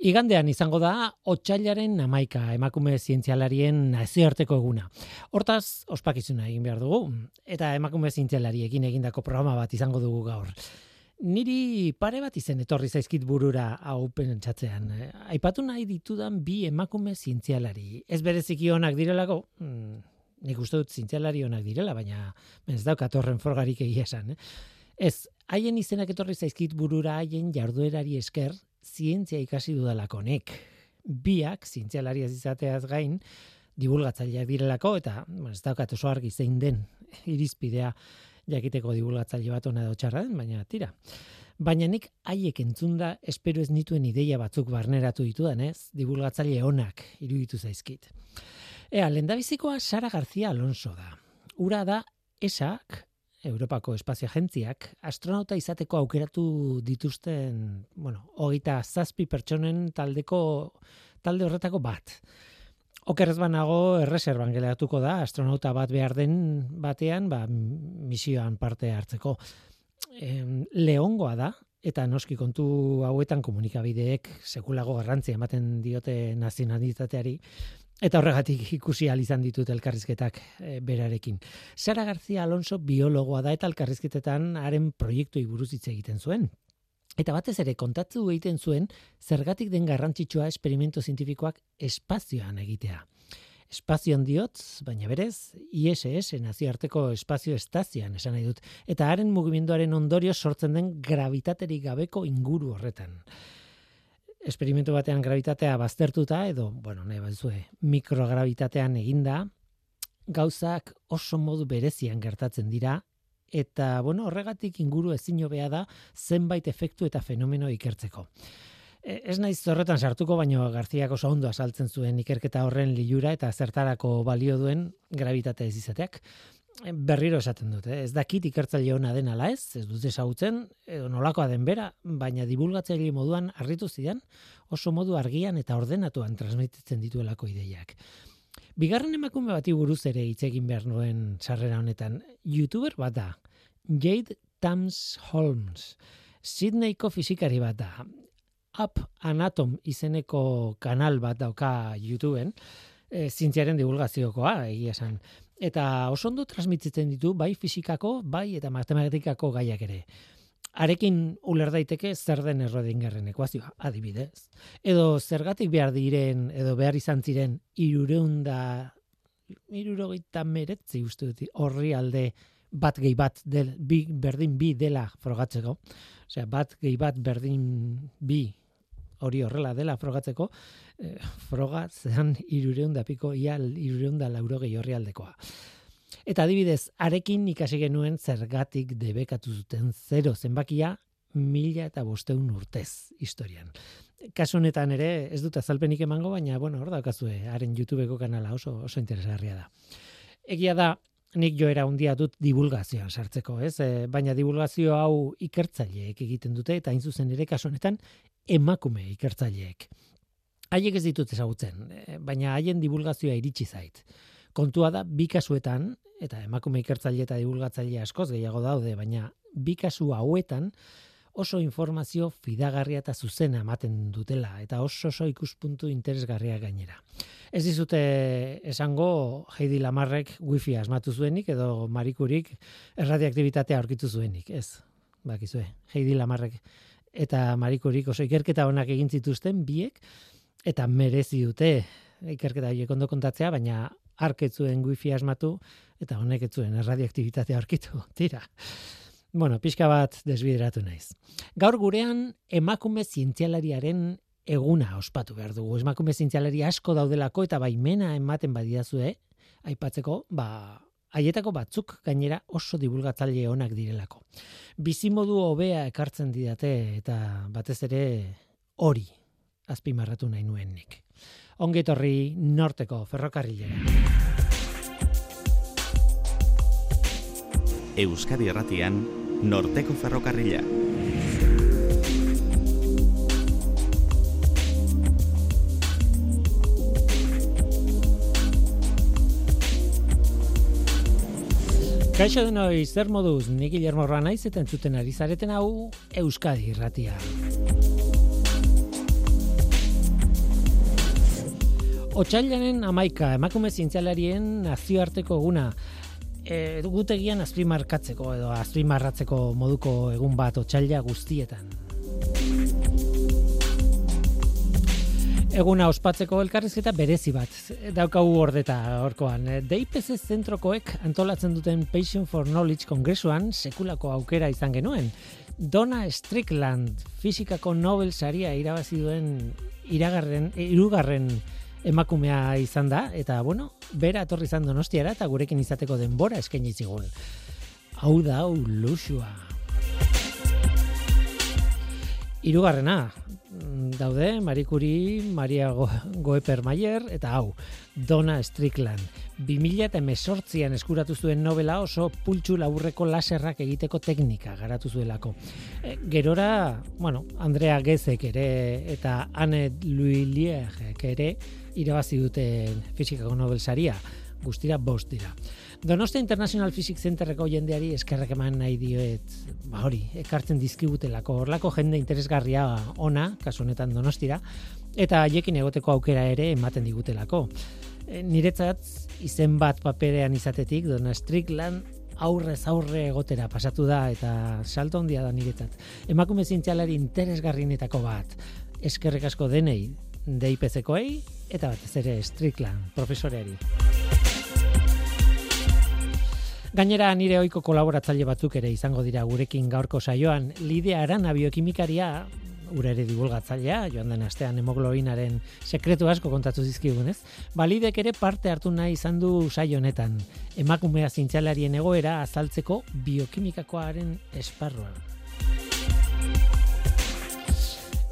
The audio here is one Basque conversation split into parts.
Igandean izango da otxailaren amaika emakume zientzialarien nazioarteko eguna. Hortaz, ospakizuna egin behar dugu, eta emakume zientzialariekin egindako programa bat izango dugu gaur. Niri pare bat izen etorri zaizkit burura hau pentsatzean. Aipatu nahi ditudan bi emakume zientzialari. Ez bereziki onak direlako, hmm, nik uste dut zientzialari onak direla, baina ez daukat horren forgarik egia esan. Eh? Ez, haien izenak etorri zaizkit burura haien jarduerari esker, zientzia ikasi dudalako nek. Biak, zientzialari izateaz gain, divulgatzaileak direlako, eta bueno, ez daukat oso argi zein den irizpidea jakiteko divulgatzaile bat ona edo txarra den, baina tira. Baina nik haiek entzunda espero ez nituen ideia batzuk barneratu ditudan, ez? Divulgatzaile onak iruditu zaizkit. Ea, lendabizikoa Sara García Alonso da. Ura da esak Europako Espazio Agentziak astronauta izateko aukeratu dituzten, bueno, hogeita zazpi pertsonen taldeko talde horretako bat. Okerrez banago erreserban geleatuko da astronauta bat behar den batean, ba, misioan parte hartzeko. E, leongoa da, eta noski kontu hauetan komunikabideek sekulago garrantzia ematen diote nazionalitateari, Eta horregatik ikusi izan ditut elkarrizketak e, berarekin. Sara García Alonso biologoa da eta elkarrizketetan haren proiektu buruz hitz egiten zuen. Eta batez ere kontatzu egiten zuen zergatik den garrantzitsua esperimento zientifikoak espazioan egitea. Espazioan diot, baina berez, ISS, nazioarteko espazio estazioan esan nahi dut, eta haren mugimenduaren ondorio sortzen den gravitaterik gabeko inguru horretan esperimentu batean gravitatea baztertuta edo, bueno, nahi bazue, mikrogravitatean eginda, gauzak oso modu berezian gertatzen dira, eta, bueno, horregatik inguru ezin hobea da zenbait efektu eta fenomeno ikertzeko. E, ez naiz horretan sartuko, baino Garziak oso ondo asaltzen zuen ikerketa horren lilura eta zertarako balio duen gravitatea ez izateak berriro esaten dute, eh? ez dakit ikertzaile ona den ala ez, ez dut ezagutzen, edo nolakoa den bera, baina divulgatzaile moduan harritu zidan, oso modu argian eta ordenatuan transmititzen dituelako ideiak. Bigarren emakume bati buruz ere hitz egin behar nuen sarrera honetan, youtuber bat da, Jade Tams Holmes, Sydneyko fizikari bat da, Up Anatom izeneko kanal bat dauka YouTubeen, e, zintziaren divulgaziokoa, egia esan eta oso ondo transmititzen ditu bai fisikako, bai eta matematikako gaiak ere. Arekin uler daiteke zer den Schrödingeren ekuazioa, adibidez. Edo zergatik behar diren edo behar izan ziren 300 irurogeita meretzi uste dut horri alde bat gehi bat del, bi, berdin bi dela frogatzeko. Osea, bat gehi bat berdin bi hori horrela dela frogatzeko, eh, froga zean irureun da piko, ia irureun da lauro gehi horri aldekoa. Eta adibidez, arekin ikasi genuen zergatik debekatu zuten zero zenbakia mila eta bosteun urtez historian. Kasu honetan ere, ez dut azalpenik emango, baina, bueno, hor daukazue, haren YouTubeko kanala oso, oso interesgarria da. Egia da, nik joera handia dut divulgazioa sartzeko, ez? E, baina divulgazio hau ikertzaileek egiten dute, eta hain zuzen ere kasu honetan emakume ikertzaileek. Haiek ez ditut ezagutzen, eh, baina haien divulgazioa iritsi zait. Kontua da, bi kasuetan, eta emakume ikertzaile eta divulgatzaile askoz gehiago daude, baina bi kasu hauetan oso informazio fidagarria eta zuzena ematen dutela, eta oso oso ikuspuntu interesgarria gainera. Ez dizute esango Heidi Lamarrek wifi asmatu zuenik, edo marikurik erradiaktibitatea aurkitu zuenik, ez? Bakizue, Heidi Lamarrek eta marikorik oso ikerketa onak egin zituzten biek eta merezi dute ikerketa horiek ondo kontatzea, baina arketzuen wifi asmatu eta honek ez zuen radioaktibitatea aurkitu. Tira. Bueno, pixka bat desbideratu naiz. Gaur gurean emakume zientzialariaren eguna ospatu behar dugu. Emakume zientzialari asko daudelako eta baimena ematen badiazue, aipatzeko, ba, haietako batzuk gainera oso divulgatzaile onak direlako. Bizimodu hobea ekartzen didate eta batez ere hori azpimarratu nahi nuen nik. Ongetorri norteko ferrokarrilera. Euskadi Erratian, Norteko Ferrokarrila. Kaixo denoi, zer moduz, nik Guillermo Roa naiz eta ari zareten hau Euskadi irratia. Otsailaren amaika, emakume zientzialarien nazioarteko eguna, e, gutegian azpimarkatzeko edo azpimarratzeko moduko egun bat otsaila guztietan. Eguna ospatzeko elkarrizketa berezi bat daukagu ordeta horkoan. DIPC zentrokoek antolatzen duten Patient for Knowledge kongresuan sekulako aukera izan genuen. Donna Strickland fizikako Nobel saria irabazi duen iragarren, irugarren emakumea izan da, eta bueno, bera etorri izan donostiara eta gurekin izateko denbora eskaini zigun. Hau da, hau lusua. Hirugarrena daude Marikuri, Maria Goeper Mayer eta hau, Donna Strickland. 2000 eta mesortzian eskuratu zuen novela oso pultsu laburreko laserrak egiteko teknika garatu zuelako. E, gerora, bueno, Andrea Gezek ere eta Anne Louis ere irabazi dute fizikako Nobel saria, guztira bost dira. Donostia International Physics Centerreko jendeari eskerrak eman nahi dioet, ba hori, ekartzen dizkigutelako, horlako jende interesgarria ona, kasu honetan Donostira, eta haiekin egoteko aukera ere ematen digutelako. E, niretzat, izen bat paperean izatetik, Dona Strickland aurrez aurre egotera pasatu da eta salto handia da niretzat. Emakume zintxalari interesgarrinetako bat. Eskerrik asko denei, DIPC-koei, eta batez ere Strickland, profesoreari. Gainera nire ohiko kolaboratzaile batzuk ere izango dira gurekin gaurko saioan Lidia Arana biokimikaria ura ere divulgatzailea, joan den astean hemoglobinaren sekretu asko kontatu dizkigunez. Balidek ere parte hartu nahi izan du saio honetan. Emakumea zintzalarien egoera azaltzeko biokimikakoaren esparruan.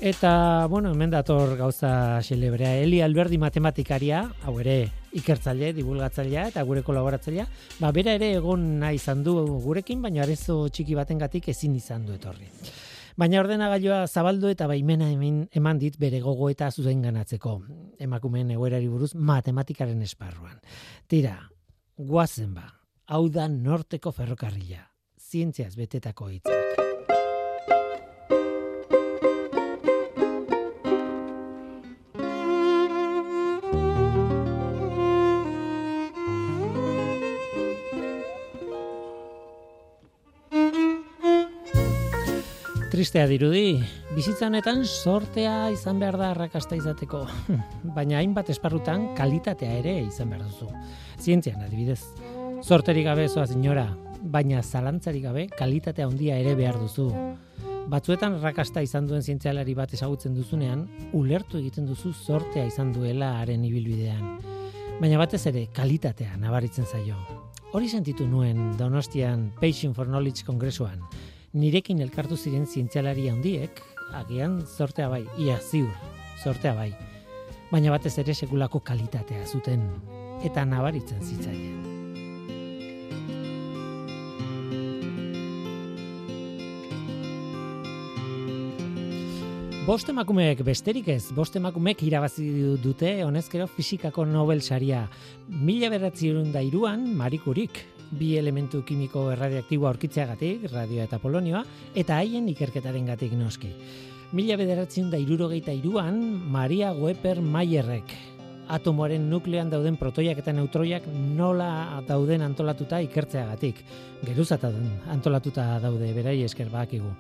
Eta, bueno, hemen dator gauza xelebrea. Eli Alberdi matematikaria, hau ere ikertzaile, divulgatzailea eta gure kolaboratzailea, ba, bera ere egon nahi izan du gurekin, baina arezo txiki batengatik ezin izan du etorri. Baina ordenagailua zabaldu eta baimena hemen eman dit bere gogo eta zuzen ganatzeko. Emakumeen egoerari buruz matematikaren esparruan. Tira, guazen ba, hau da norteko ferrokarrila. Zientziaz betetako hitzak. Tristea dirudi, bizitza honetan sortea izan behar da arrakasta izateko, baina hainbat esparrutan kalitatea ere izan behar duzu. Zientzian adibidez, sorterik gabe zoaz inora, baina zalantzarik gabe kalitatea handia ere behar duzu. Batzuetan arrakasta izan duen zientzialari bat ezagutzen duzunean, ulertu egiten duzu sortea izan duela haren ibilbidean. Baina batez ere kalitatea nabaritzen zaio. Hori sentitu nuen Donostian Patient for Knowledge kongresuan nirekin elkartu ziren zientzialari handiek, agian sortea bai, ia ziur, sortea bai. Baina batez ere sekulako kalitatea zuten, eta nabaritzen zitzaien. Bost emakumeek besterik ez, bost emakumeek irabazi dute honezkero fizikako Nobel saria. Mila beratzi da iruan, marikurik, bi elementu kimiko erradiaktibo aurkitzeagatik, radio eta polonioa, eta haien ikerketaren gatik noski. Mila bederatzen da irurogeita iruan, Maria Weber Mayerrek, atomoaren nuklean dauden protoiak eta neutroiak nola dauden antolatuta ikertzeagatik. Geruzata antolatuta daude berai esker bakigu.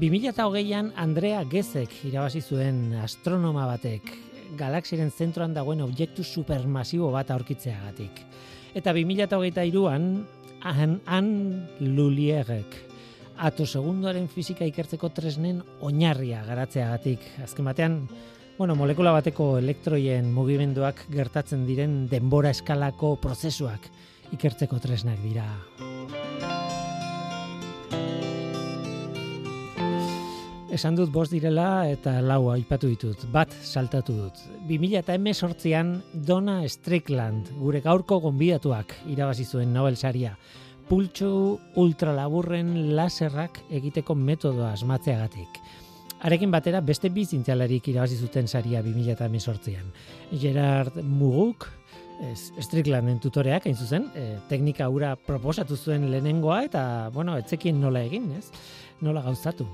2008an Andrea Gezek irabazi zuen astronoma batek galaxiaren zentroan dagoen objektu supermasibo bat aurkitzeagatik. Eta 2008an, han, han lulierek ato segundoaren fizika ikertzeko tresnen oinarria garatzeagatik. Azken batean, bueno, molekula bateko elektroien mugimenduak gertatzen diren denbora eskalako prozesuak ikertzeko tresnak dira. Esan dut bost direla eta lau aipatu ditut. Bat saltatu dut. 2000 eta sortzian Donna Strickland, gure gaurko gonbidatuak, irabazi zuen Nobel saria. Pultsu ultralaburren laserrak egiteko metodoa asmatzeagatik. Arekin batera beste bi zintzalarik irabazi zuten saria 2000 eta sortzian. Gerard Muguk, Stricklanden tutoreak, hain zuzen, e, teknika hura proposatu zuen lehenengoa eta, bueno, etzekin nola egin, ez? Nola gauzatu.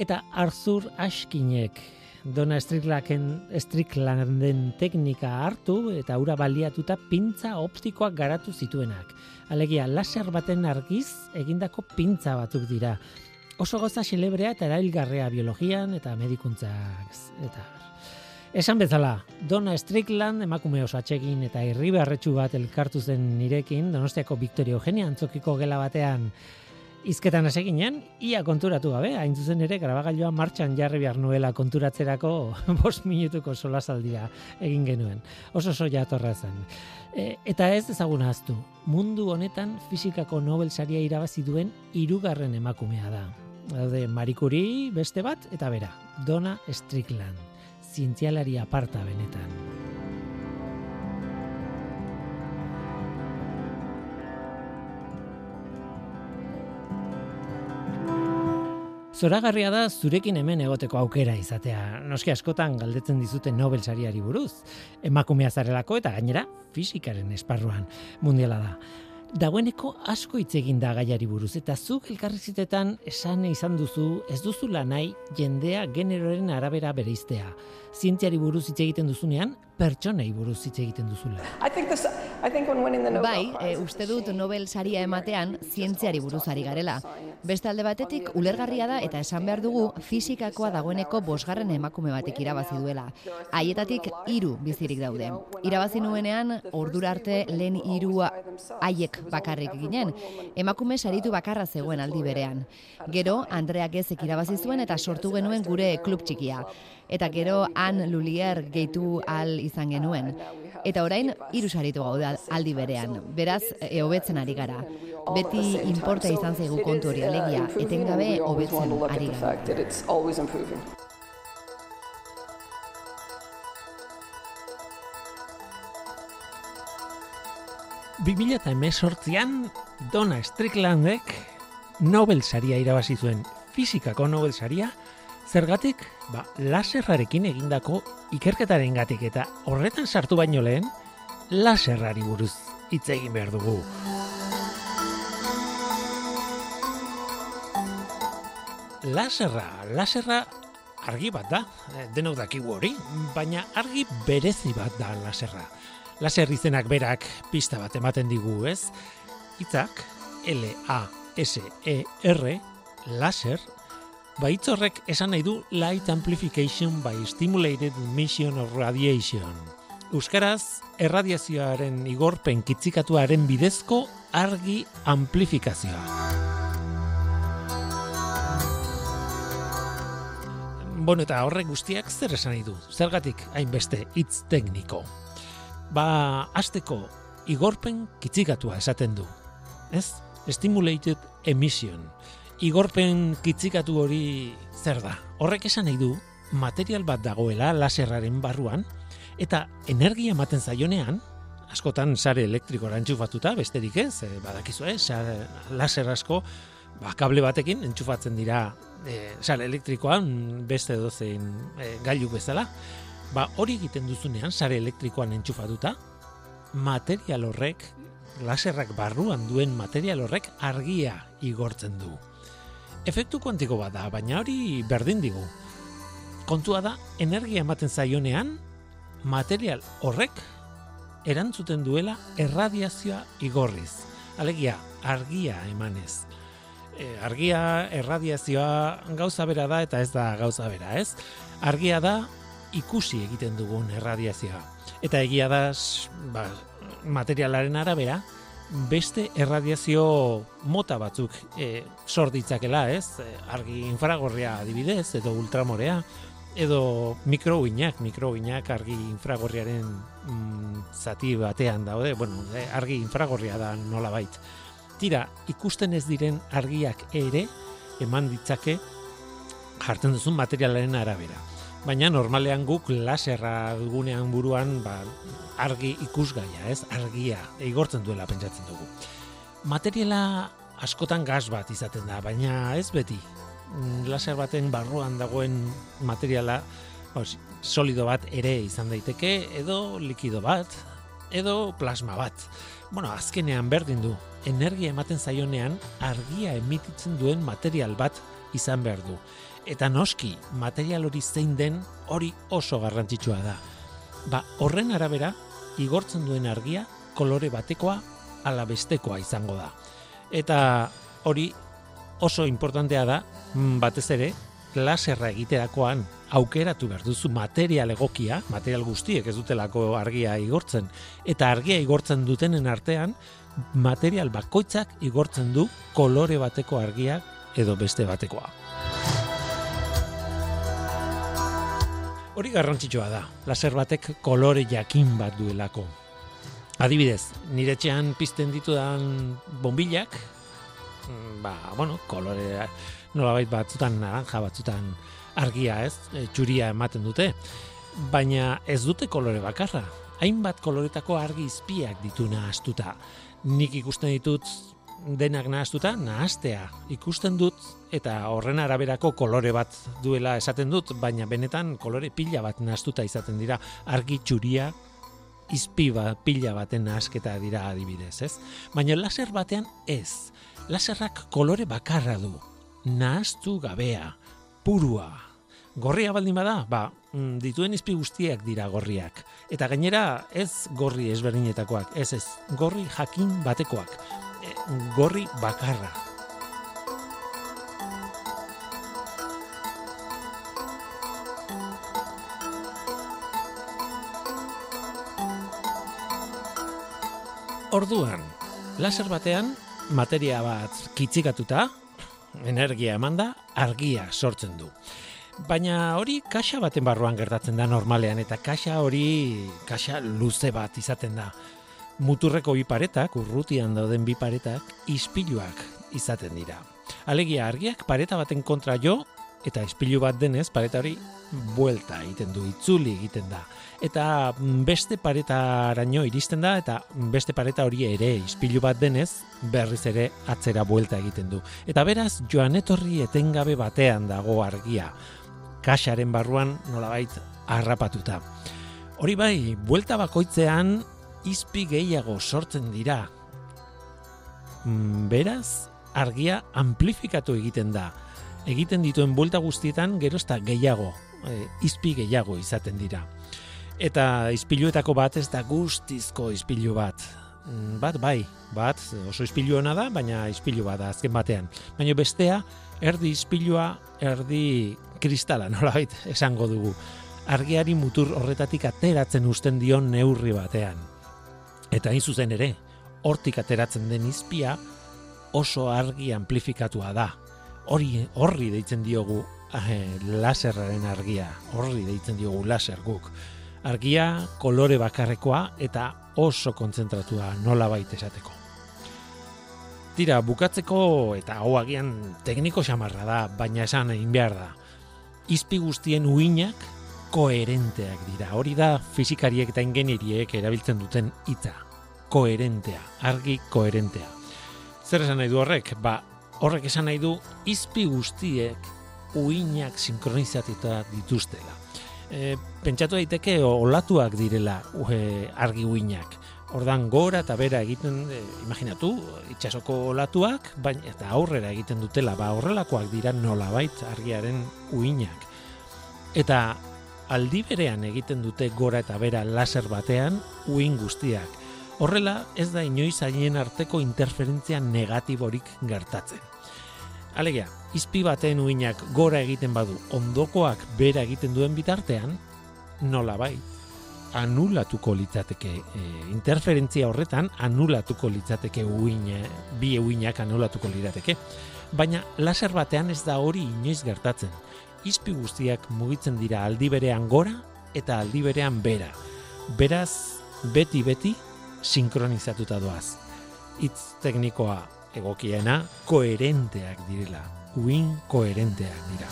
Eta Arthur Askinek Dona Stricklanden teknika hartu eta ura baliatuta pintza optikoak garatu zituenak. Alegia, laser baten argiz egindako pintza batzuk dira. Oso goza xelebrea eta erailgarrea biologian eta medikuntzak. Eta Esan bezala, Dona Strickland emakume oso atsegin eta irribarretsu bat elkartu zen nirekin, Donostiako Victoria Eugenia antzokiko gela batean izketan eseginen, ia konturatu gabe, hain zuzen ere, grabagailua martxan jarri behar nuela konturatzerako bost minutuko solasaldia egin genuen. Oso oso jatorra zen. E, eta ez ezaguna aztu, mundu honetan fizikako Nobel saria irabazi duen hirugarren emakumea da. Daude Marikuri beste bat eta bera, Dona Strickland, zientzialari aparta benetan. Zoragarria da zurekin hemen egoteko aukera izatea. Noski askotan galdetzen dizute Nobel sariari buruz. Emakumea zarelako eta gainera fisikaren esparruan mundiala da. Dagoeneko asko hitz egin da gaiari buruz eta zuk elkarrizitetan esan izan duzu ez duzula nahi jendea generoren arabera bereiztea. Zientziari buruz hitz egiten duzunean, pertsonei buruz hitz egiten duzula. Bai, e, uste dut Nobel saria ematean zientziari buruz ari garela. Beste alde batetik, ulergarria da eta esan behar dugu fizikakoa dagoeneko bosgarren emakume batek irabazi duela. Haietatik hiru bizirik daude. Irabazi nuenean, ordura arte lehen hirua haiek bakarrik ginen. Emakume saritu bakarra zegoen aldi berean. Gero, Andrea Gezek irabazi zuen eta sortu genuen gure klub txikia eta gero han lulier gehitu al izan genuen. Eta orain, hiru saritu gaude aldi berean. Beraz, e, hobetzen ari gara. Beti inporta izan zaigu kontu hori alegia, etengabe hobetzen ari gara. Bi mila eta emesortzian, Donna Stricklandek Nobel saria irabazi zuen fizikako Nobel saria, Zergatik, ba, laserrarekin egindako ikerketaren gatik eta horretan sartu baino lehen, laserrari buruz hitz egin behar dugu. Laserra, laserra argi bat da, eh, denok dakigu hori, baina argi berezi bat da laserra. Laser izenak berak pista bat ematen digu, ez? Itzak, L-A-S-E-R, laser, Baitz horrek esan nahi du light amplification by stimulated emission of radiation. Euskaraz, erradiazioaren igorpen kitzikatuaren bidezko argi amplifikazioa. Bueno, eta horrek guztiak zer esan nahi du? Zergatik hainbeste hitz tekniko. Ba, asteko igorpen kitzikatua esaten du. Ez? Stimulated emission igorpen kitzikatu hori zer da? Horrek esan nahi du, material bat dagoela laserraren barruan, eta energia ematen zaionean, askotan sare elektriko entxufatuta, besterik ez, e, badakizu ez, sare, laser asko, ba, kable batekin entxufatzen dira e, sare elektrikoan beste dozein e, gailu bezala, ba, hori egiten duzunean, sare elektrikoan entxufatuta, material horrek, laserrak barruan duen material horrek argia igortzen du efektu kuantiko bat da, baina hori berdin digu. Kontua da, energia ematen zaionean, material horrek erantzuten duela erradiazioa igorriz. Alegia, argia emanez. E, argia, erradiazioa gauza bera da eta ez da gauza bera, ez? Argia da ikusi egiten dugun erradiazioa. Eta egia da, ba, materialaren arabera, beste erradiazio mota batzuk e, sor ditzakela, ez? E, argi infragorria adibidez edo ultramorea edo mikrouinak, mikrouinak argi infragorriaren mm, zati batean daude, bueno, e, argi infragorria da nolabait. Tira, ikusten ez diren argiak ere eman ditzake jartzen duzun materialaren arabera baina normalean guk laserra dugunean buruan ba, argi ikusgaia, ez? Argia igortzen duela pentsatzen dugu. Materiala askotan gas bat izaten da, baina ez beti. Mm, laser baten barruan dagoen materiala os, solido bat ere izan daiteke, edo likido bat, edo plasma bat. Bueno, azkenean berdin du, energia ematen zaionean argia emititzen duen material bat izan behar du. Eta noski, material hori zein den hori oso garrantzitsua da. Ba, horren arabera, igortzen duen argia kolore batekoa ala bestekoa izango da. Eta hori oso importantea da, mm, batez ere, laserra egiterakoan aukeratu behar duzu material egokia, material guztiek ez dutelako argia igortzen, eta argia igortzen dutenen artean, material bakoitzak igortzen du kolore bateko argia edo beste batekoa. Hori garrantzitsua da, laser batek kolore jakin bat duelako. Adibidez, nire txean pizten ditudan bombilak, mm, ba, bueno, kolore nolabait batzutan naranja, batzutan argia ez, e, txuria ematen dute, baina ez dute kolore bakarra. Hainbat koloretako argi izpiak ditu nahastuta. Nik ikusten ditut denak nahastuta, nahastea ikusten dut eta horren araberako kolore bat duela esaten dut, baina benetan kolore pila bat nahastuta izaten dira argi txuria izpi bat, pila baten nahasketa dira adibidez, ez? Baina laser batean ez. Laserrak kolore bakarra du. Nahaztu gabea, purua, Gorria baldin bada, ba, mm, dituen izpi guztiak dira gorriak. Eta gainera ez gorri ezberdinetakoak, ez ez, gorri jakin batekoak. Gorri bakarra. Orduan, laser batean, materia bat kitzikatuta, energia emanda, argia sortzen du. Baina hori kaxa baten barruan gertatzen da normalean eta kaxa hori kaxa luze bat izaten da. Muturreko bi paretak, urrutian dauden bi paretak, ispiluak izaten dira. Alegia argiak pareta baten kontra jo eta ispilu bat denez pareta hori buelta egiten du, itzuli egiten da. Eta beste paretaraino iristen da eta beste pareta hori ere ispilu bat denez berriz ere atzera buelta egiten du. Eta beraz joan etorri etengabe batean dago argia kaxaren barruan nolabait harrapatuta. Hori bai, buelta bakoitzean izpi gehiago sortzen dira. Mm, beraz, argia amplifikatu egiten da. Egiten dituen buelta guztietan gerozta gehiago, e, izpi gehiago izaten dira. Eta izpiluetako bat ez da guztizko izpilu bat. Mm, bat bai, bat oso izpilu hona da, baina izpilu bat da azken batean. Baina bestea, erdi izpilua, erdi kristala nolabait esango dugu. Argiari mutur horretatik ateratzen usten dion neurri batean. Eta hain zuzen ere, hortik ateratzen den izpia oso argi amplifikatua da. Hori horri deitzen diogu eh, laserraren argia, horri deitzen diogu laser guk. Argia kolore bakarrekoa eta oso kontzentratua nola baita esateko. Tira, bukatzeko eta hau agian tekniko xamarra da, baina esan egin behar da izpi guztien uinak koherenteak dira. Hori da fizikariek eta ingenieriek erabiltzen duten hitza. Koherentea, argi koherentea. Zer esan nahi du horrek? Ba, horrek esan nahi du izpi guztiek uinak sinkronizatuta dituztela. E, pentsatu daiteke olatuak direla e, argi uinak. Ordan gora eta bera egiten, e, imaginatu, itxasoko olatuak, baina eta aurrera egiten dutela, ba horrelakoak dira nolabait argiaren uinak. Eta aldi berean egiten dute gora eta bera laser batean uin guztiak. Horrela ez da inoiz haien arteko interferentzia negatiborik gertatzen. Alegia, izpi baten uinak gora egiten badu ondokoak bera egiten duen bitartean, nola bai, anulatuko litzateke e, interferentzia horretan anulatuko litzateke uin, bi uinak anulatuko lirateke. Baina laser batean ez da hori inoiz gertatzen. Izpi guztiak mugitzen dira aldi berean gora eta aldi berean bera. Beraz, beti-beti sinkronizatuta doaz. Itz teknikoa egokiena koherenteak direla. Uin koherenteak dira.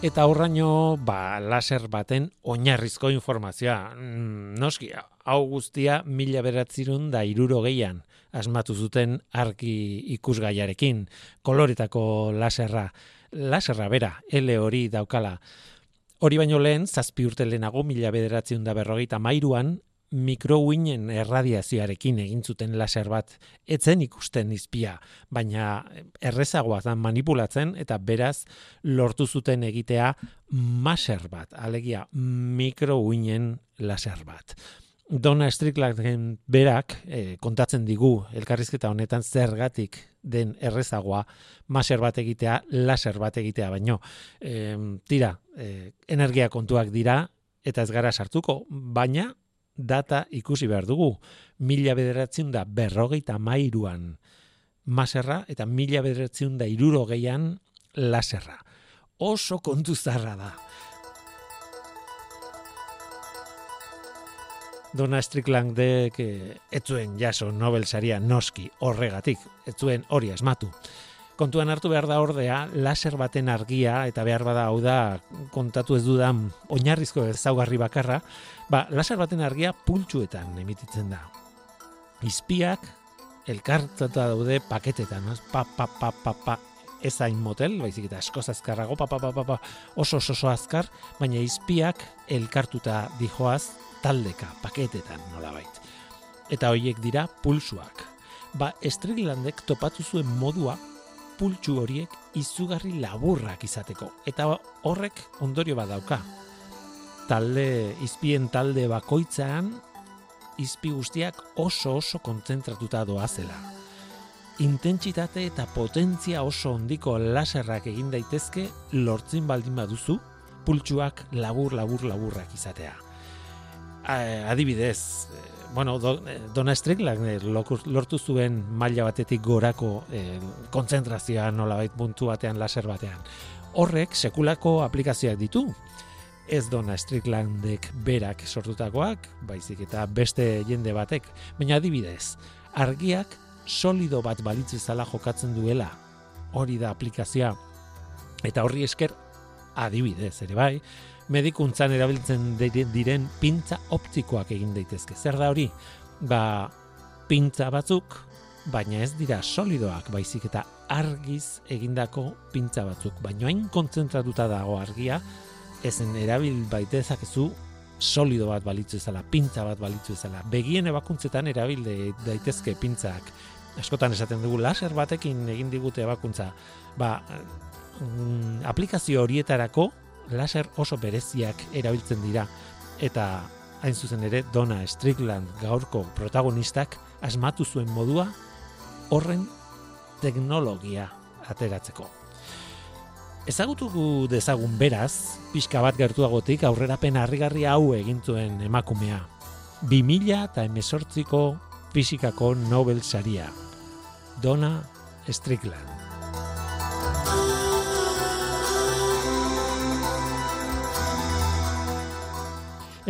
Eta horraino, ba, laser baten oinarrizko informazioa. Mm, noski, hau guztia mila beratzirun da iruro gehian asmatu zuten arki ikusgaiarekin. Koloretako laserra. Laserra bera, ele hori daukala. Hori baino lehen, zazpi urte lehenago, mila bederatzen da berrogeita mairuan, mikrouinen erradiazioarekin egin zuten laser bat etzen ikusten izpia, baina errezagoa da manipulatzen eta beraz lortu zuten egitea maser bat, alegia mikrouinen laser bat. Dona Strickland berak eh, kontatzen digu elkarrizketa honetan zergatik den errezagoa maser bat egitea, laser bat egitea, baino e, tira, e, energia kontuak dira eta ez gara sartuko, baina data ikusi behar dugu. Mila bederatzen da berrogeita mairuan maserra eta mila bederatzen da irurogeian laserra. Oso kontu zarra da. Dona Stricklandek eh, etzuen jaso Nobel saria noski horregatik, etzuen hori asmatu. Kontuan hartu behar da ordea, laser baten argia, eta behar bada hau da, kontatu ez dudan, oinarrizko ezaugarri bakarra, ba, laser baten argia pultsuetan emititzen da. Izpiak, elkartzata daude paketetan, pa, pa, pa, pa, pa, ez hain motel, baizik eta asko azkarrago, pa, pa, pa, pa, pa, oso, oso, oso azkar, baina izpiak elkartuta dijoaz taldeka, paketetan nolabait. Eta horiek dira pulsuak. Ba, Stricklandek topatu zuen modua pultsu horiek izugarri laburrak izateko. Eta horrek ondorio bat dauka. Talde, izpien talde bakoitzean, izpi guztiak oso oso kontzentratuta doazela. Intentsitate eta potentzia oso ondiko laserrak egin daitezke lortzin baldin baduzu, pultsuak labur labur laburrak izatea adibidez, eh, bueno, do, eh, Dona Strickland eh, lortu zuen maila batetik gorako eh, kontzentrazioa nolabait puntu batean, laser batean. Horrek sekulako aplikazioak ditu. Ez Dona Stricklandek berak sortutakoak, baizik eta beste jende batek. Baina adibidez, argiak solido bat balitzu zala jokatzen duela. Hori da aplikazioa. Eta horri esker adibidez, ere bai, medikuntzan erabiltzen diren pintza optikoak egin daitezke. Zer da hori? Ba, pintza batzuk, baina ez dira solidoak, baizik eta argiz egindako pintza batzuk. Baina hain kontzentratuta dago argia, ezen erabil baitezakezu solido bat balitzu ezala, pintza bat balitzu ezala. Begien ebakuntzetan erabil daitezke pintzak. Askotan esaten dugu laser batekin egin digute ebakuntza. Ba, mm, aplikazio horietarako laser oso bereziak erabiltzen dira eta hain zuzen ere Dona Strickland gaurko protagonistak asmatu zuen modua horren teknologia ateratzeko. Ezagutugu dezagun beraz, pixka bat gertuagotik aurrerapen harrigarri hau egin zuen emakumea. 2000 eta emesortziko fizikako Nobel saria. Dona Strickland.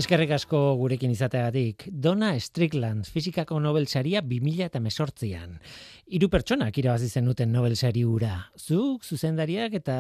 Eskerrik asko gurekin izateagatik. Dona Strickland, fizikako Nobel saria 2000 eta mesortzian. Hiru pertsonak irabazi zenuten Nobel sari ura. Zuk, zuzendariak eta...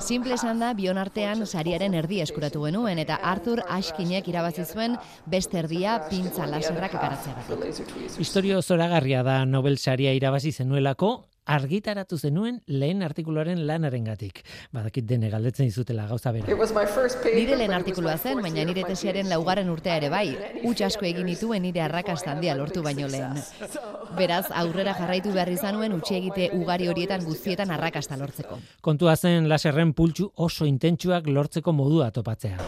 Simple esan da, bion artean sariaren erdi eskuratu genuen eta Arthur Ashkinek irabazi zuen beste erdia pintza laserrak akaratzeagatik. Historio zoragarria da Nobel saria irabazi zenuelako, argitaratu zenuen lehen artikuluaren lanarengatik. Badakit dene galdetzen dizutela gauza bera. Nire lehen artikulua zen, baina nire tesiaren laugarren urtea ere bai. Huts asko egin dituen nire arrakasta handia lortu baino lehen. Beraz, aurrera jarraitu behar izanuen utzi egite ugari horietan guztietan arrakasta lortzeko. Kontua zen laserren pultsu oso intentsuak lortzeko modua topatzea.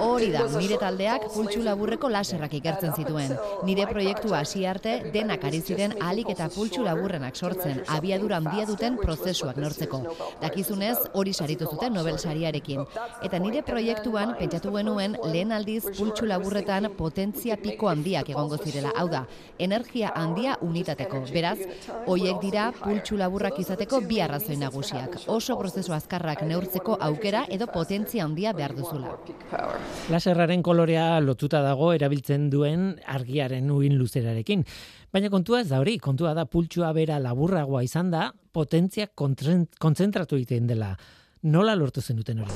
Hori da, nire taldeak pultsu laburreko laserrak ikertzen zituen. Nire proiektua hasi arte denak ari ziren alik eta pultsu laburrenak sortzen abiadura handia duten prozesuak nortzeko. Dakizunez, hori saritu zuten Nobel sariarekin. Eta nire proiektuan pentsatu genuen lehen aldiz pultsu laburretan potentzia piko handiak egongo zirela. Hau da, energia handia unitateko. Beraz, hoiek dira pultsu laburrak izateko bi arrazoi nagusiak. Oso prozesu azkarrak neurtzeko aukera edo potentzia handia behar duzula. Laserraren kolorea lotuta dago erabiltzen duen argiaren uin luzerarekin. Baina kontua ez da hori, kontua da pultsua bera laburragoa izan da, potentzia kontzentratu egiten dela. Nola lortu zenuten hori?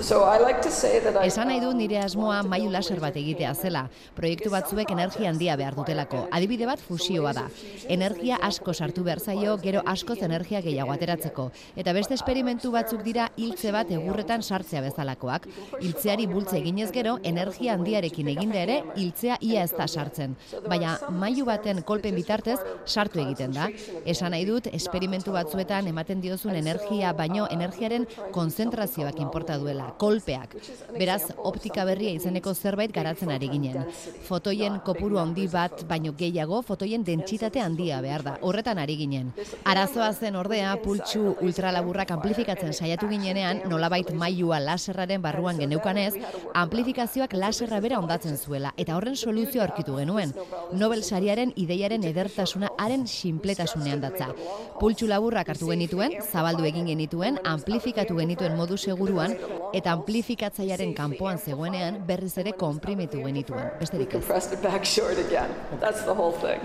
Esan nahi du nire asmoa mailu laser bat egitea zela. Proiektu batzuek energia handia behar dutelako. Adibide bat fusioa da. Energia asko sartu behar zaio, gero askoz energia gehiago ateratzeko. Eta beste esperimentu batzuk dira hiltze bat egurretan sartzea bezalakoak. Hiltzeari bultze eginez gero, energia handiarekin eginde ere, hiltzea ia ez da sartzen. Baina mailu baten kolpen bitartez, sartu egiten da. Esan nahi dut, esperimentu batzuetan ematen diozun energia, baino energiaren konzentrazioa konzentrazioak inporta duela, kolpeak. Beraz, optika berria izeneko zerbait garatzen ari ginen. Fotoien kopuru handi bat, baino gehiago, fotoien dentsitate handia behar da. Horretan ari ginen. Arazoa zen ordea, pultsu ultralaburrak amplifikatzen saiatu ginenean, nolabait mailua laserraren barruan geneukanez, amplifikazioak laserra bera ondatzen zuela, eta horren soluzio aurkitu genuen. Nobel sariaren ideiaren edertasuna haren sinpletasunean datza. Pultsu laburrak hartu genituen, zabaldu egin genituen, amplifikatu genituen modu seguruan eta amplifikatzailearen kanpoan zegoenean berriz ere konprimitu genituen. Besterik ez.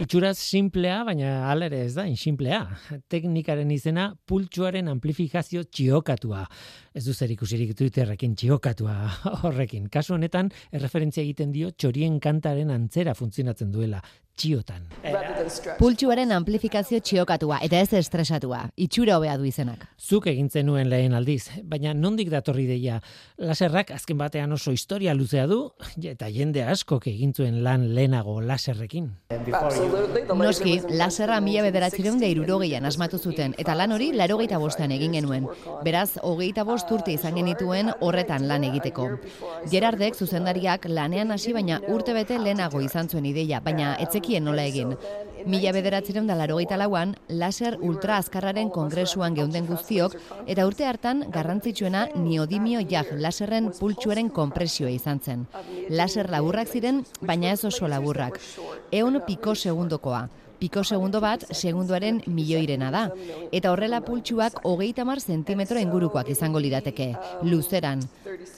Itxuraz simplea, baina hala ere ez da, insimplea. Teknikaren izena pultsuaren amplifikazio txiokatua. Ez du zer ikusirik Twitterrekin txiokatua horrekin. Kasu honetan, erreferentzia egiten dio txorien kantaren antzera funtzionatzen duela txiotan. Pultsuaren amplifikazio txiokatua eta ez estresatua. Itxura hobea du izenak. Zuk egintzen nuen lehen aldiz, baina nondik datorri deia. Laserrak azken batean oso historia luzea du eta jende asko egintzuen lan lehenago laserrekin. Noski, laserra mila bederatzireun da irurogeian asmatu zuten eta lan hori larogeita bostan egin genuen. Beraz, hogeita bost urte izan genituen horretan lan egiteko. Gerardek zuzendariak lanean hasi baina urte bete lehenago izan zuen ideia, baina etzeki zekien nola egin. Mila bederatzeron da laro lauan, laser ultra azkarraren kongresuan geunden guztiok, eta urte hartan garrantzitsuena niodimio jag laserren pultsuaren kompresioa izan zen. Laser laburrak ziren, baina ez oso laburrak. Eun piko segundokoa piko segundo bat segunduaren milioirena da. Eta horrela pultsuak hogeita mar zentimetro ingurukoak izango lirateke, luzeran.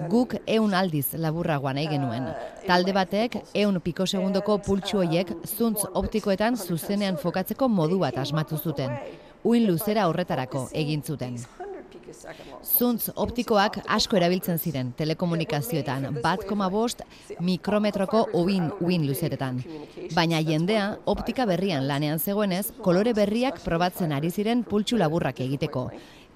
Guk eun aldiz laburragoan nahi genuen. Talde batek eun piko segundoko pultsu hoiek zuntz optikoetan zuzenean fokatzeko modu bat asmatu zuten. Uin luzera horretarako egin zuten. Zuntz optikoak asko erabiltzen ziren telekomunikazioetan, bat koma bost mikrometroko uin, uin luzeretan. Baina jendea optika berrian lanean zegoenez, kolore berriak probatzen ari ziren pultsu laburrak egiteko.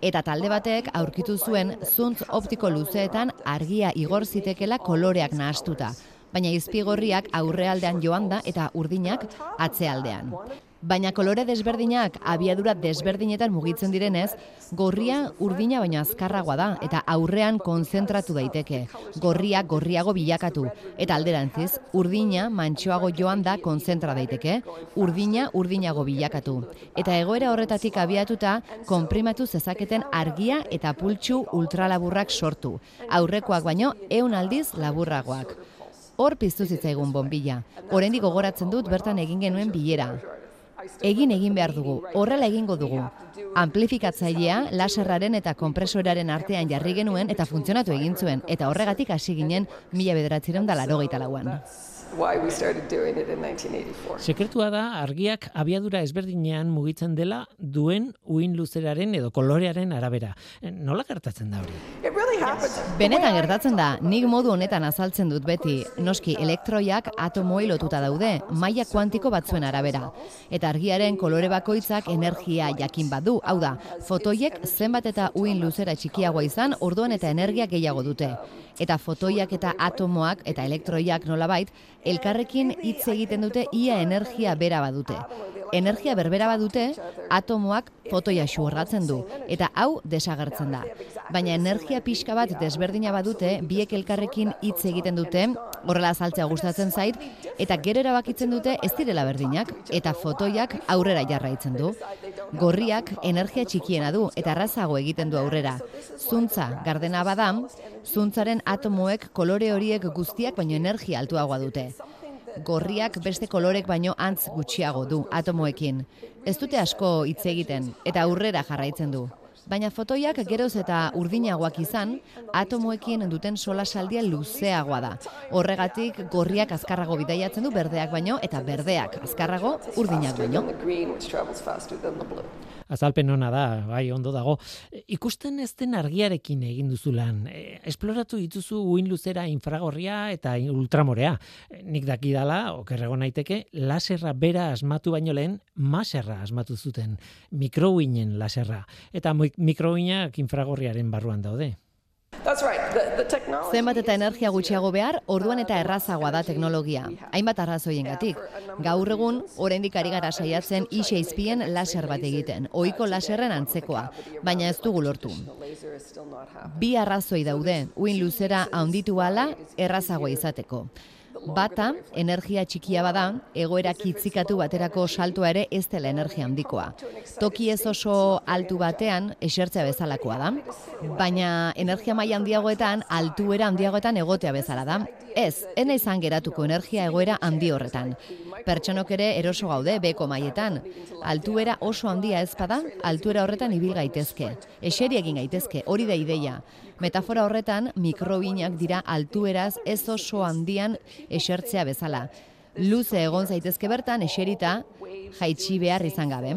Eta talde batek aurkitu zuen zuntz optiko luzeetan argia igor zitekela koloreak nahastuta. Baina izpigorriak aurrealdean joan da eta urdinak atzealdean. Baina kolore desberdinak abiadura desberdinetan mugitzen direnez, gorria urdina baina azkarragoa da eta aurrean konzentratu daiteke. Gorria gorriago bilakatu eta alderantziz urdina mantxoago joan da konzentra daiteke, urdina urdinago bilakatu. Eta egoera horretatik abiatuta konprimatu zezaketen argia eta pultsu ultralaburrak sortu. Aurrekoak baino ehun aldiz laburragoak. Hor piztu zitzaigun bombilla. Oraindik gogoratzen dut bertan egin genuen bilera. Egin egin behar dugu, horrela egingo dugu. Amplifikatzailea, laserraren eta kompresoraren artean jarri genuen eta funtzionatu egin zuen, eta horregatik hasi ginen mila bederatzireun da laro lauan why we started doing it in 1984. Sekretua da argiak abiadura ezberdinean mugitzen dela duen uin luzeraren edo kolorearen arabera. Eh, nola gertatzen da hori? Benetan gertatzen da, nik modu honetan azaltzen dut beti, noski elektroiak atomoi lotuta daude, maila kuantiko batzuen arabera. Eta argiaren kolore bakoitzak energia jakin badu, hau da, fotoiek zenbat eta uin luzera txikiagoa izan, orduan eta energia gehiago dute eta fotoiak eta atomoak eta elektroiak nolabait elkarrekin hitz egiten dute ia energia bera badute. Energia berbera badute, atomoak fotoia xurratzen du eta hau desagertzen da. Baina energia pixka bat desberdina badute, biek elkarrekin hitz egiten dute, horrela azaltzea gustatzen zait, eta gero erabakitzen dute ez direla berdinak eta fotoiak aurrera jarraitzen du. Gorriak energia txikiena du eta arrazago egiten du aurrera. Zuntza gardena badam, zuntzaren atomoek kolore horiek guztiak baino energia altuagoa dute. Gorriak beste kolorek baino antz gutxiago du atomoekin. Ez dute asko hitz egiten eta aurrera jarraitzen du. Baina fotoiak geroz eta urdinagoak izan, atomoekin duten sola saldia luzeagoa da. Horregatik gorriak azkarrago bidaiatzen du berdeak baino eta berdeak azkarrago urdinak baino. Azalpen ona da, bai, ondo dago. Ikusten ez den argiarekin egin duzu lan. E, esploratu dituzu uin luzera infragorria eta ultramorea. E, nik daki dala, okerrego naiteke, laserra bera asmatu baino lehen, maserra asmatu zuten, mikrouinen laserra. Eta mikrouinak infragorriaren barruan daude. Zenbat eta energia gutxiago behar, orduan eta errazagoa da teknologia. Hainbat arrazoiengatik. Gaur egun, oraindik ari gara saiatzen i laser bat egiten, ohiko laserren antzekoa, baina ez dugu lortu. Bi arrazoi daude, uin luzera handitu ala, errazagoa izateko. Bata, energia txikia bada, egoera kitzikatu baterako saltua ere ez dela energia handikoa. Toki ez oso altu batean, esertzea bezalakoa da. Baina energia maila handiagoetan, altuera handiagoetan egotea bezala da. Ez, ena izan geratuko energia egoera handi horretan. Pertsonok ere eroso gaude beko maietan. Altuera oso handia ezpada, altuera horretan ibil gaitezke. Eseri egin gaitezke, hori da ideia. Metafora horretan, mikrobinak dira altueraz ez oso handian esertzea bezala. Luze egon zaitezke bertan eserita jaitsi behar izan gabe.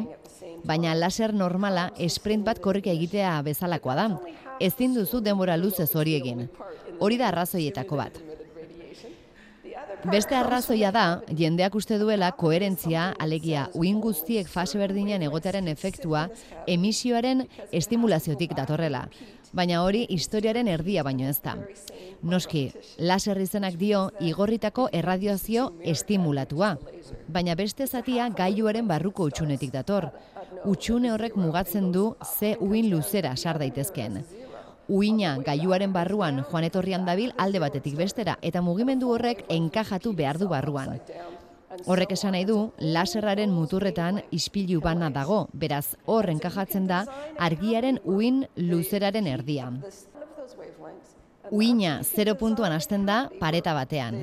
Baina laser normala esprint bat korrika egitea bezalakoa da. Ezin duzu denbora luzez hori egin. Hori da arrazoietako bat. Beste arrazoia da, jendeak uste duela koherentzia, alegia, uin guztiek fase berdinen egotearen efektua, emisioaren estimulaziotik datorrela. Baina hori historiaren erdia baino ez da. Noski, laser izenak dio igorritako erradiazio estimulatua. Baina beste zatia gailuaren barruko utxunetik dator. Utxune horrek mugatzen du ze uin luzera sar daitezkeen uina gailuaren barruan joan etorrian dabil alde batetik bestera eta mugimendu horrek enkajatu behar du barruan. Horrek esan nahi du, laserraren muturretan ispilu bana dago, beraz hor enkajatzen da argiaren uin luzeraren erdia. Uina 0 puntuan hasten da pareta batean.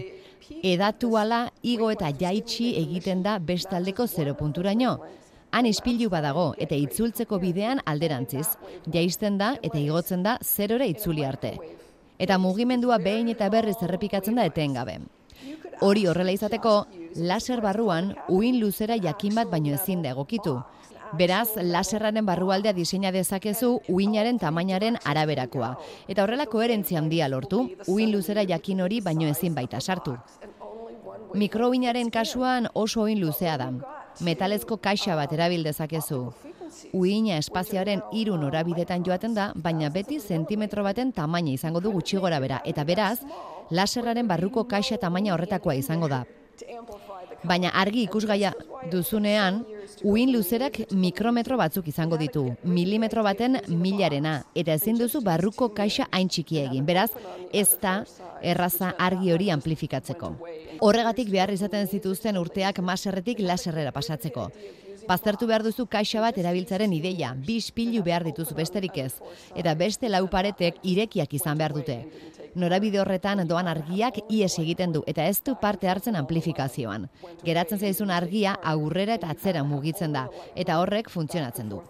Edatu ala igo eta jaitsi egiten da bestaldeko 0 punturaino han ispilu badago eta itzultzeko bidean alderantziz. Jaisten da eta igotzen da zerora itzuli arte. Eta mugimendua behin eta berriz errepikatzen da etengabe. Hori horrela izateko, laser barruan uin luzera jakin bat baino ezin da egokitu. Beraz, laserraren barrualdea diseina dezakezu uinaren tamainaren araberakoa. Eta horrela koherentzia handia lortu, uin luzera jakin hori baino ezin baita sartu. Mikrouinaren kasuan oso oin luzea da metalezko kaixa bat erabil dezakezu. Uina espazioaren hiru norabidetan joaten da, baina beti zentimetro baten tamaina izango du gutxi gora bera, eta beraz, laserraren barruko kaixa tamaina horretakoa izango da. Baina argi ikusgaia duzunean, uin luzerak mikrometro batzuk izango ditu, milimetro baten milarena, eta ezin duzu barruko kaixa hain txiki egin. Beraz, ez da erraza argi hori amplifikatzeko. Horregatik behar izaten zituzten urteak maserretik laserrera pasatzeko. Baztertu behar duzu kaixa bat erabiltzaren ideia, bi ispilu behar dituzu besterik ez, eta beste lau paretek irekiak izan behar dute. Norabide horretan doan argiak ies egiten du eta ez du parte hartzen amplifikazioan. Geratzen zaizun argia aurrera eta atzera mugitzen da eta horrek funtzionatzen du.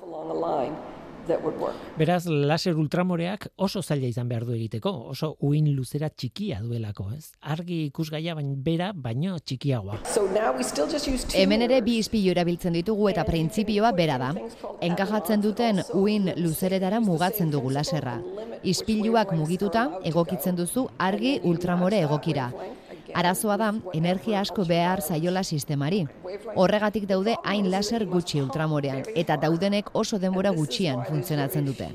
Beraz, laser ultramoreak oso zaila izan behar du egiteko, oso uin luzera txikia duelako, ez? Argi ikusgaia bain bera, baino txikiagoa. Hemen ere bi izpilu erabiltzen ditugu eta printzipioa bera da. Enkajatzen duten uin luzeretara mugatzen dugu laserra. Ispiluak mugituta egokitzen duzu argi ultramore egokira. Arazoa da, energia asko behar zaiola sistemari. Horregatik daude hain laser gutxi ultramorean, eta daudenek oso denbora gutxian funtzionatzen dute.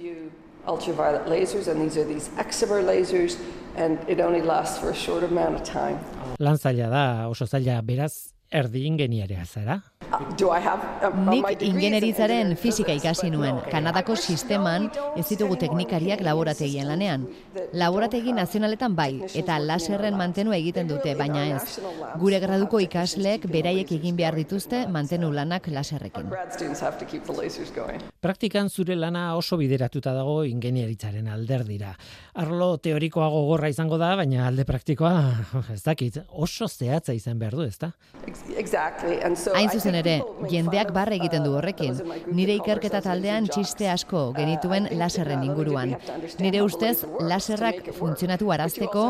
Ultraviolet lasers, and these are these excimer lasers, and it only lasts for a short amount of time. Lan zaila da, oso zaila, beraz, erdi ingeniarea zara? Nik ingenieritzaren fizika ikasi nuen. Kanadako sisteman ez ditugu teknikariak laborategian lanean. Laborategi nazionaletan bai, eta laserren mantenu egiten dute, baina ez. Gure graduko ikasleek beraiek egin behar dituzte mantenu lanak laserrekin. Praktikan zure lana oso bideratuta dago ingenieritzaren alderdira. Arlo teorikoa gogorra izango da, baina alde praktikoa, ez dakit, oso zehatza izan behar du, ezta? Hain zuzen ere, jendeak barre egiten du horrekin. Nire ikerketa taldean txiste asko genituen laserren inguruan. Nire ustez, laserrak funtzionatu arazteko,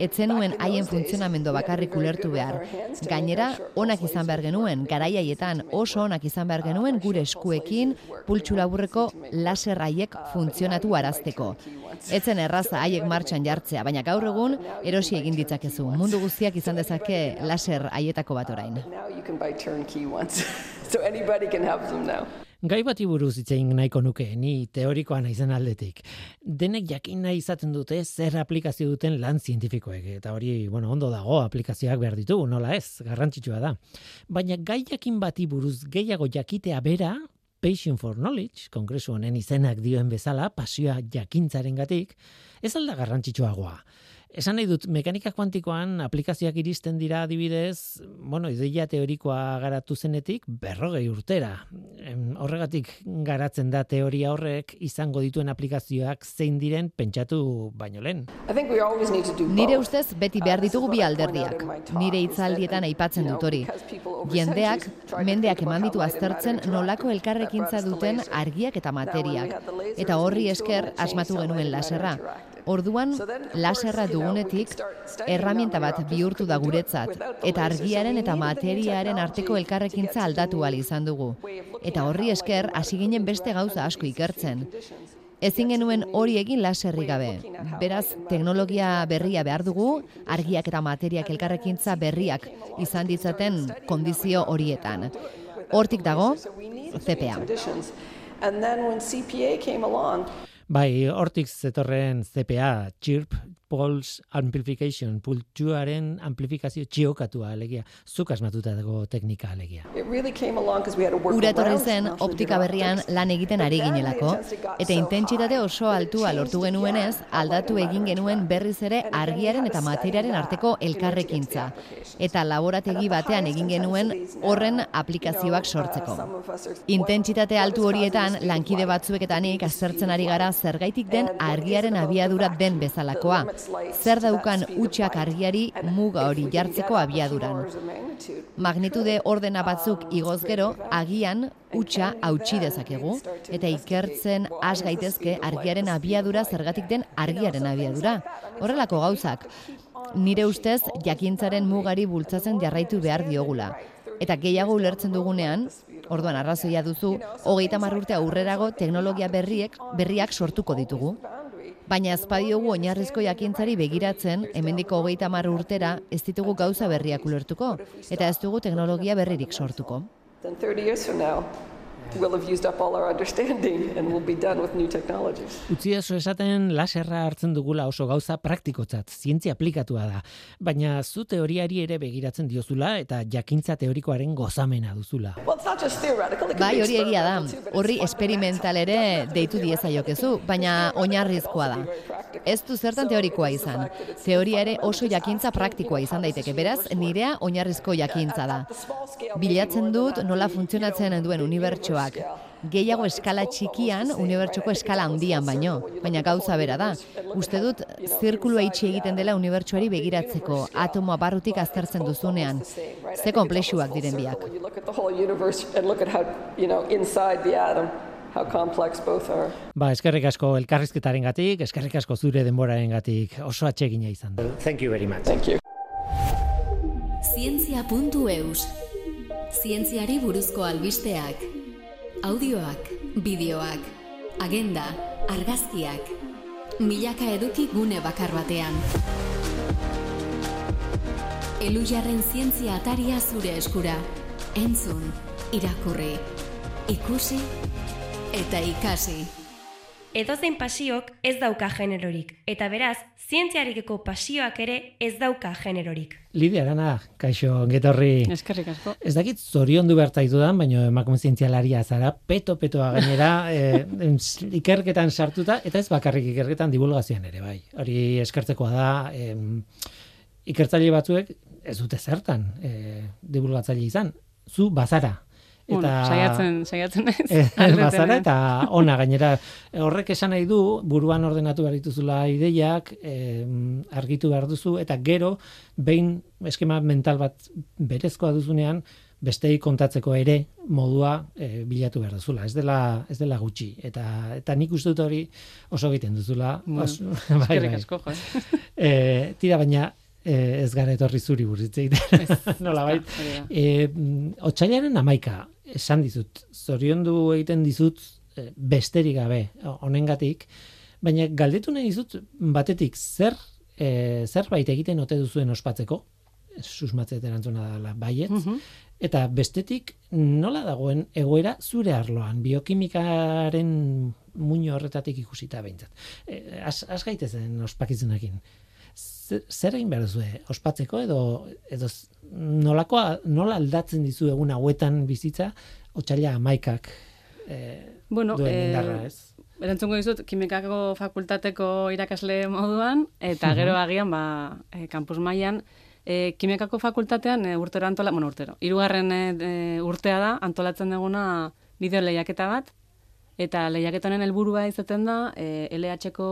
etzenuen haien funtzionamendo bakarrik ulertu behar. Gainera, onak izan behar genuen, garaiaietan oso onak izan behar genuen gure eskuekin pultsu laburreko laser haiek funtzionatu arazteko. Etzen erraza haiek martxan jartzea, baina gaur egun erosi egin ditzakezu. Mundu guztiak izan dezake laser haietako bat orain. Gai bati buruz itzein nahiko nuke, ni teorikoa naizen aldetik. Denek jakin nahi izaten dute zer aplikazio duten lan zientifikoek, eta hori, bueno, ondo dago aplikazioak behar ditu, nola ez, garrantzitsua da. Baina gai jakin bati buruz gehiago jakitea bera, Passion for Knowledge, kongresu honen izenak dioen bezala, pasioa jakintzaren gatik, ez alda garrantzitsuagoa. Esan nahi dut, mekanika kuantikoan aplikazioak iristen dira adibidez, bueno, ideia teorikoa garatu zenetik, berrogei urtera. horregatik garatzen da teoria horrek izango dituen aplikazioak zein diren pentsatu baino lehen. Nire ustez beti behar ditugu bi alderdiak. Nire itzaldietan aipatzen dut hori. Jendeak, mendeak eman ditu aztertzen nolako elkarrekintza duten argiak eta materiak. Eta horri esker asmatu genuen laserra. Orduan, laserra dugunetik, erramienta bat bihurtu da guretzat, eta argiaren eta materiaren arteko elkarrekintza aldatu izan dugu. Eta horri esker, hasi ginen beste gauza asko ikertzen. Ezin genuen hori egin laserri gabe. Beraz, teknologia berria behar dugu, argiak eta materiak elkarrekintza berriak izan ditzaten kondizio horietan. Hortik dago, CPA. Bai, hortik zetorren CPA, Chirp Pulse Amplification, pultsuaren amplifikazio txiokatua alegia, zuk asmatuta dago teknika alegia. Ura etorri zen optika berrian lan egiten ari ginelako, eta intentsitate oso altua lortu genuenez, aldatu egin genuen berriz ere argiaren eta materiaren arteko elkarrekintza. Eta laborategi batean egin genuen horren aplikazioak sortzeko. Intentsitate altu horietan, lankide batzuek eta nik aztertzen ari gara zergaitik den argiaren abiadura den bezalakoa zer daukan utxak argiari muga hori jartzeko abiaduran. Magnitude ordena batzuk igoz gero, agian utxa hautsi dezakegu, eta ikertzen has gaitezke argiaren abiadura zergatik den argiaren abiadura. Horrelako gauzak, nire ustez jakintzaren mugari bultzatzen jarraitu behar diogula. Eta gehiago ulertzen dugunean, orduan arrazoia duzu, hogeita marrurte aurrerago teknologia berriek berriak sortuko ditugu. Baina azpadiogu oinarrizko jakintzari begiratzen, hemendiko hogeita mar urtera, ez ditugu gauza berriak ulertuko, eta ez dugu teknologia berririk sortuko will have used up all our understanding and we'll be done with new technologies. Utzi eso esaten laserra hartzen dugula oso gauza praktikotzat, zientzia aplikatua da. Baina zu teoriari ere begiratzen diozula eta jakintza teorikoaren gozamena duzula. Bai, hori egia da. Horri esperimental ere deitu dieza jokezu, baina oinarrizkoa da. Ez du zertan teorikoa izan. Teoria ere oso jakintza praktikoa izan daiteke. Beraz, nirea oinarrizko jakintza da. Bilatzen dut nola funtzionatzen duen unibertsoa Gehiago eskala txikian, unibertsoko eskala handian baino, baina gauza bera da. Uste dut, zirkulua itxi egiten dela unibertsuari begiratzeko, atomoa barrutik aztertzen duzunean. Ze komplexuak diren biak. Ba, eskerrik asko elkarrizketaren gatik, eskerrik asko zure denboraren gatik, oso atsegina izan. Thank you very much. Thank you. Zientzia.eus Zientziari buruzko albisteak audioak, bideoak, agenda, argazkiak, milaka eduki gune bakar batean. Elujarren zientzia ataria zure eskura, entzun, irakurri, ikusi eta ikasi. Edozein pasiok ez dauka generorik, eta beraz, zientziarikeko pasioak ere ez dauka generorik. Lidia, gana, kaixo, getorri. Eskerrik asko. Ez dakit zorion du berta dudan, baina emakume zientzialaria zara, peto-petoa gainera, e, ikerketan sartuta, eta ez bakarrik ikerketan divulgazioan ere, bai. Hori eskertzekoa da, e, ikertzaile batzuek ez dute zertan e, divulgatzaile izan. Zu bazara, Eta bueno, saiatzen, saiatzen ez. bazara eta ona gainera horrek esan nahi du buruan ordenatu behar dituzula ideiak, eh, argitu behar duzu eta gero behin eskema mental bat berezkoa duzunean bestei kontatzeko ere modua e, bilatu behar duzula. Ez dela, ez dela gutxi. Eta, eta nik uste dut hori oso egiten duzula. Bueno, bai, bai. Asko, e, tira baina, ez gara etorri zuri burritze Nola bai. E, otxailaren amaika, esan dizut, zorion du egiten dizut e, besterik gabe, honengatik, baina galdetu nahi dizut batetik zer e, zerbait egiten ote duzuen ospatzeko, susmatzea erantzuna dela baiet, mhm. eta bestetik nola dagoen egoera zure arloan, biokimikaren muño horretatik ikusita behintzat. E, az, az gaitezen ospakizunekin. Zer egin behar duzue, ospatzeko edo, edo nolakoa, nola aldatzen dizu egun hauetan bizitza, otxaila amaikak e, bueno, duen e, indarra ez? Erantzungo dizut, kimikako fakultateko irakasle moduan, eta gero agian, ba, e, kampus mailan. E, kimikako fakultatean e, urtero antola, bueno, urtero, irugarren e, urtea da, antolatzen duguna bideo lehiaketa bat, eta lehiaketonen helburua izaten da, e, LH-ko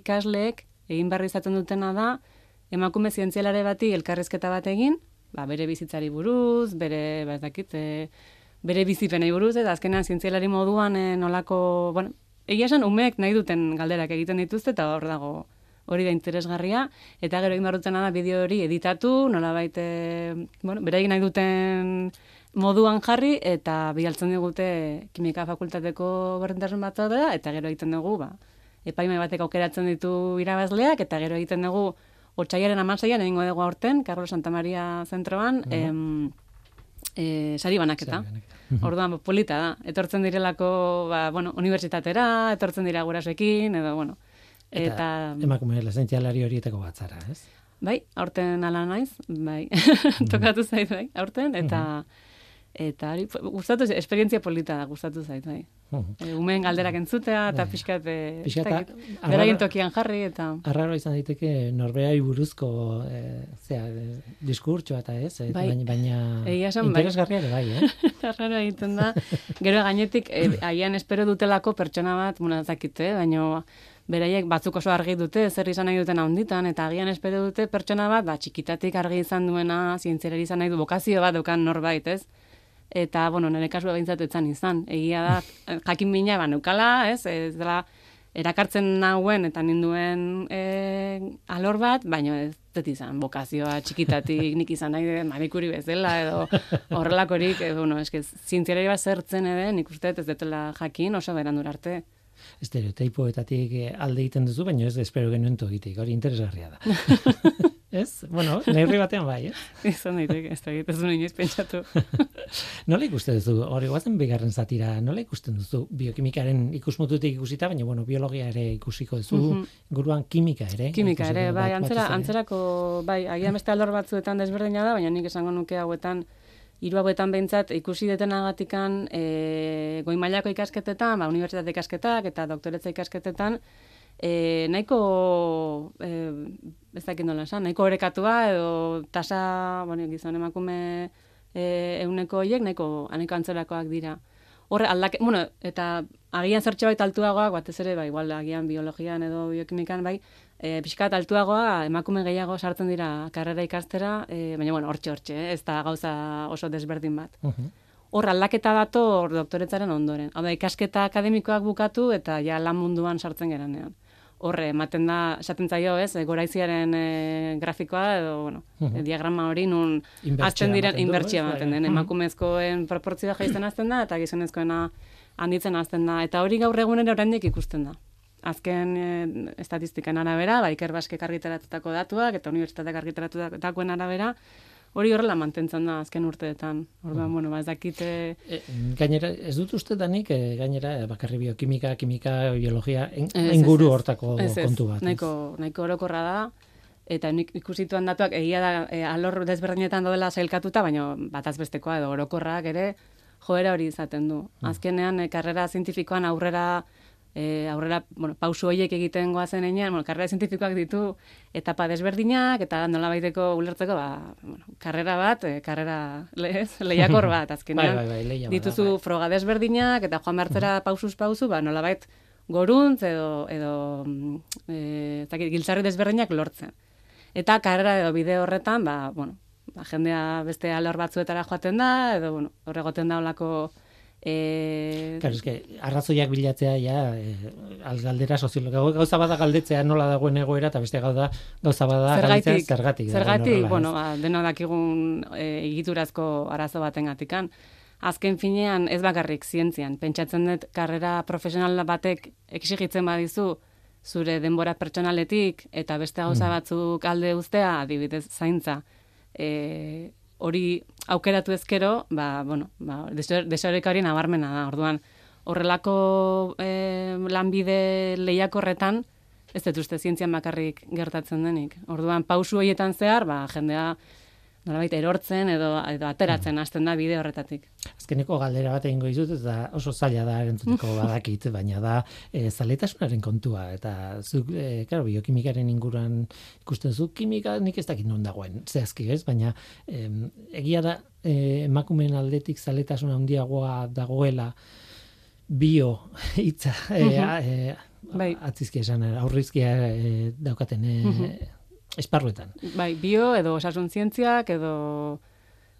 ikasleek, egin barri izaten dutena da, emakume zientzialare bati elkarrizketa bat egin, ba, bere bizitzari buruz, bere, ba, dakit, e, bere bizipenei buruz, eta azkenean zientzialari moduan e, nolako, bueno, egia esan umeek nahi duten galderak egiten dituzte eta hor dago hori da interesgarria. Eta gero egin barrutzen da bideo hori editatu, nola baite, bueno, beraik nahi duten moduan jarri eta bialtzen digute kimika fakultateko berdintasun bat eta gero egiten dugu, ba, epaime batek aukeratzen ditu irabazleak eta gero egiten dugu Otsaiaren amaseian egingo dugu aurten, Carlos Santa Maria zentroan, uh em, e, sari banaketa. Orduan, polita da. Etortzen direlako, ba, bueno, unibertsitatera, etortzen dira gurasoekin, edo, bueno. Eta, eta emakume lesentzialari horietako batzara, ez? Bai, aurten ala naiz, bai, tokatu zait, bai, aurten, eta, eta, gustatu, esperientzia polita da, gustatu zait, bai. E, umeen galderak entzutea, eta bai. pixkat, pixkat beraien tokian jarri, eta... Arraro izan daiteke norbeai buruzko e, zera, diskurtsoa eta ez, bai. baina, baina bai. interesgarria bai. ere bai, eh? Arraro egiten da. Gero gainetik, e, aian espero dutelako pertsona bat, muna zakite, baina beraiek batzuk oso argi dute, zer izan nahi duten handitan, eta agian espero dute pertsona bat, ba, txikitatik argi izan duena, zientzerari izan nahi du, bokazio bat dukan norbait, ez? Eta bueno, nire kasua behintzat etzan izan. Egia da, jakin bina, ba, neukala, ez, ez dela, erakartzen nauen eta ninduen e, alor bat, baina ez dut izan, bokazioa txikitatik nik izan nahi marikuri bezala, edo horrelakorik, edo, bueno, eske, zientziarari bat zertzen edo, nik uste ez dutela jakin, oso berandur arte. Estereotipoetatik eh, alde egiten duzu, baina ez espero genuen togitik, hori interesgarria da. ez? Bueno, neurri batean bai, eh? Izan daiteke, ez da egiten zuen inoiz pentsatu. nola ikusten duzu, hori guazen bigarren zatira, nola ikusten duzu biokimikaren ikusmututik ikusita, baina bueno, biologia ere ikusiko duzu, mm guruan kimika ere. Kimika ere, bai, antzera, antzerako, bai, agian beste aldor batzuetan desberdina da, baina nik esango nuke hauetan, hiru hauetan behintzat ikusi detenagatikan e, goi mailako ikasketetan, ba, unibertsitate ikasketak eta doktoretza ikasketetan, e, nahiko e, ez dakit nola esan, nahiko orekatua edo tasa, bueno, gizon emakume e, euneko hiek nahiko aneko antzerakoak dira. Horre, aldake, bueno, eta agian zertxe baita altuagoak, batez ere, bai, igual, agian biologian edo biokimikan, bai, e, pixkat altuagoa, emakume gehiago sartzen dira karrera ikastera, e, baina, bueno, hortxe, hortxe, ez da gauza oso desberdin bat. Hor, aldaketa dator doktoretzaren ondoren. Hau da, ikasketa akademikoak bukatu eta ja lan munduan sartzen geranean horre ematen da esaten zaio, ez, e, goraiziaren e, grafikoa edo bueno, uh diagrama hori nun hasten diren inbertsia ematen den. Emakumezkoen proportzioa jaisten hasten da eta gizonezkoena handitzen hasten da. Eta hori gaur egunera oraindik ikusten da. Azken e, estatistikan arabera, ba Iker Baskek argitaratutako datuak eta unibertsitateak argitaratutakoen arabera, hori horrela mantentzen da azken urteetan. Orduan, mm. bueno, ba, ez dakite... E, gainera, ez dut uste danik, e, gainera, e, bakarri biokimika, kimika, biologia, enguru hortako kontu bat. Nahiko, nahiko orokorra da, eta nik ikusituan datuak, egia da, e, alor desberdinetan daudela zailkatuta, baina bat azbestekoa edo orokorrak ere, joera hori izaten du. Mm. Azkenean, e, karrera zientifikoan aurrera e, aurrera, bueno, pausu horiek egiten goazen enean, bueno, karrera zientifikoak ditu etapa desberdinak, eta nola baiteko ulertzeko, ba, bueno, karrera bat, e, karrera lez, lehiakor bat, azkenean. bai, bai, bai, dituzu bai. froga desberdinak, eta joan bertzera pausuz pausu, ba, nola bait, goruntz edo, edo e, zakit, giltzarri desberdinak lortzen. Eta karrera edo bide horretan, ba, bueno, ba, jendea beste alor batzuetara joaten da, edo, bueno, horregoten da olako E... Claro, eske, arrazoiak bilatzea, ja, e, algaldera soziologa, gauza bada galdetzea nola dagoen egoera, eta beste gauza, gauza bada zergatik, zergatik. Zergatik, bueno, ba, deno dakigun e, egiturazko arazo baten gatikan. Azken finean, ez bakarrik zientzian, pentsatzen dut karrera profesional batek exigitzen badizu, zure denbora pertsonaletik, eta beste gauza mm. batzuk alde ustea, adibidez, zaintza, e, hori aukeratu ezkero, ba, bueno, ba, desorekari nabarmena da, orduan, horrelako e, lanbide lehiakorretan, ez dut uste zientzian bakarrik gertatzen denik. Orduan, pausu horietan zehar, ba, jendea nolabait erortzen edo, edo ateratzen hasten da bide horretatik. Azkeneko galdera bat egingo izut, eta oso zaila da erantzuteko badakit, baina da e, zaletasunaren kontua, eta zuk, e, claro, biokimikaren inguruan ikusten zu, kimika nik ez dakit non dagoen, zehazki ez, baina e, egia da e, emakumen aldetik zaletasun handiagoa dagoela bio hitza, e, e, bai. atzizki esan, aurrizkia e, daukaten e, esparruetan. Bai, bio edo osasun zientziak edo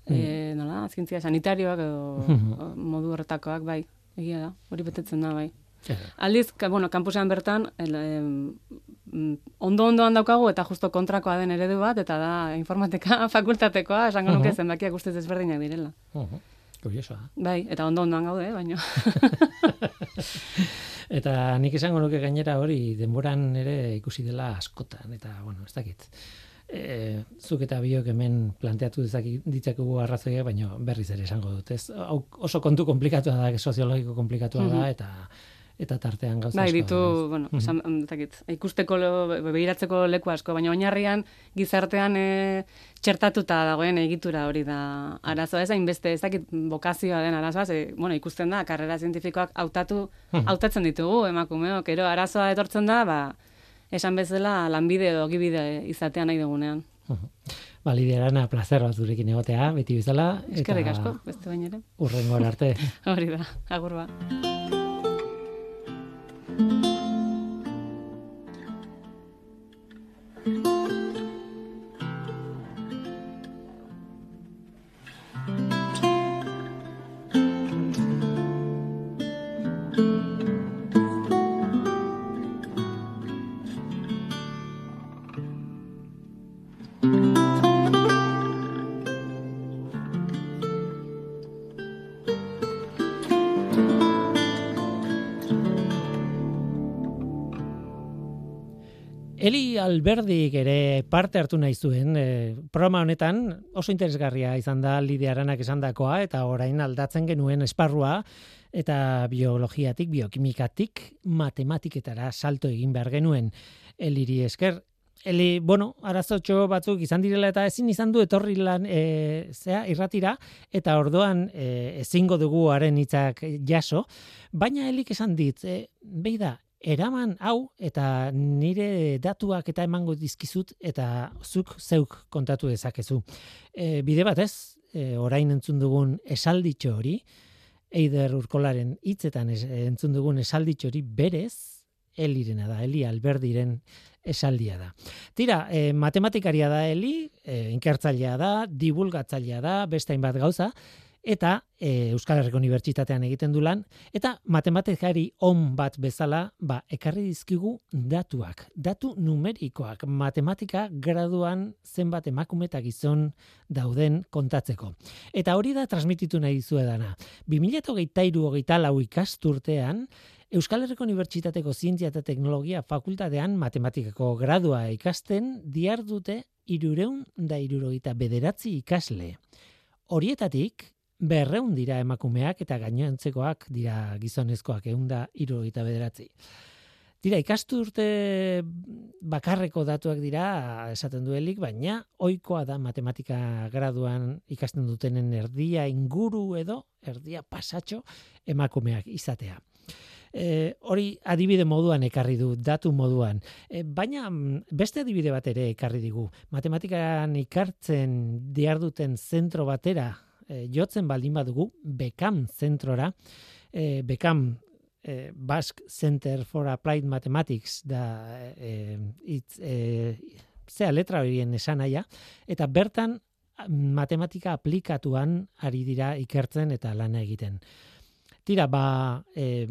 mm. e, nola, zientzia sanitarioak edo modu horretakoak, bai, egia da, hori betetzen da, bai. Aldiz, ka, bueno, kampusean bertan, ondo-ondoan daukagu eta justo kontrakoa den eredu bat, eta da informatika fakultatekoa, esango nuke uh -huh. zenbakiak ustez ezberdinak direla. Uh -huh. Bai, eta ondo-ondoan gaude, eh, baina. Eta nik esango nuke gainera hori denboran ere ikusi dela askotan eta bueno, ez dakit. E, zuk eta biok hemen planteatu ditzakegu arrazoia, baina berriz ere esango dut. Ez, oso kontu komplikatua da, soziologiko komplikatua da, eta eta tartean gauza bai, ditu, bueno, mm -hmm. ikusteko behiratzeko leku asko, baina oinarrian gizartean e, txertatuta dagoen egitura hori da arazoa ez hainbeste ez dakit bokazioa den arazoa, ze, bueno, ikusten da karrera zientifikoak hautatu hautatzen ditugu emakumeok, ero arazoa etortzen da, ba, esan bezala lanbide edo gibide izatean nahi dugunean. Ba, liderana, placer bat durekin egotea, beti bizala. Eskerrik asko, beste bain ere. Urrengo arte. hori da, agur ba. Thank you. Eli Alberdik ere parte hartu nahi zuen e, programa honetan oso interesgarria izan da lidearanak esandakoa eta orain aldatzen genuen esparrua eta biologiatik, biokimikatik, matematiketara salto egin behar genuen Eliri esker. Eli, bueno, arazotxo batzuk izan direla eta ezin izan du etorri lan e, zea, irratira eta ordoan e, ezingo dugu haren hitzak jaso, baina helik esan dit, e, beida, eraman hau eta nire datuak eta emango dizkizut eta zuk zeuk kontatu dezakezu. E, bide batez, e, orain entzun dugun esalditxo hori, Eider Urkolaren hitzetan entzun dugun esalditxo hori berez, Elirena da, Eli Alberdiren esaldia da. Tira, e, matematikaria da Eli, e, inkertzailea da, divulgatzailea da, beste hainbat gauza, eta e, Euskal Herriko Unibertsitatean egiten du lan eta matematikari on bat bezala ba ekarri dizkigu datuak datu numerikoak. Matematika graduan zenbat emakume eta gizon dauden kontatzeko. Eta hori da transmititu nahi dizuedana. 2023-24 ikasturtean Euskal Herriko Unibertsitateko Zientzia eta Teknologia Fakultatean matematikako gradua ikasten diar dute irureun da irurogeita bederatzi ikasle. Horietatik, berreun dira emakumeak eta gainoentzekoak dira gizonezkoak eunda iru eta bederatzi. Dira, ikastu urte bakarreko datuak dira, esaten duelik, baina oikoa da matematika graduan ikasten dutenen erdia inguru edo, erdia pasatxo emakumeak izatea. E, hori adibide moduan ekarri du, datu moduan. E, baina mm, beste adibide bat ere ekarri digu. Matematikan ikartzen diarduten zentro batera e, jotzen baldin badugu Bekam zentrora, e, Bekam e, Basque Center for Applied Mathematics da e, itz, e, zea letra horien esanaia, eta bertan matematika aplikatuan ari dira ikertzen eta lana egiten. Tira, ba, eh,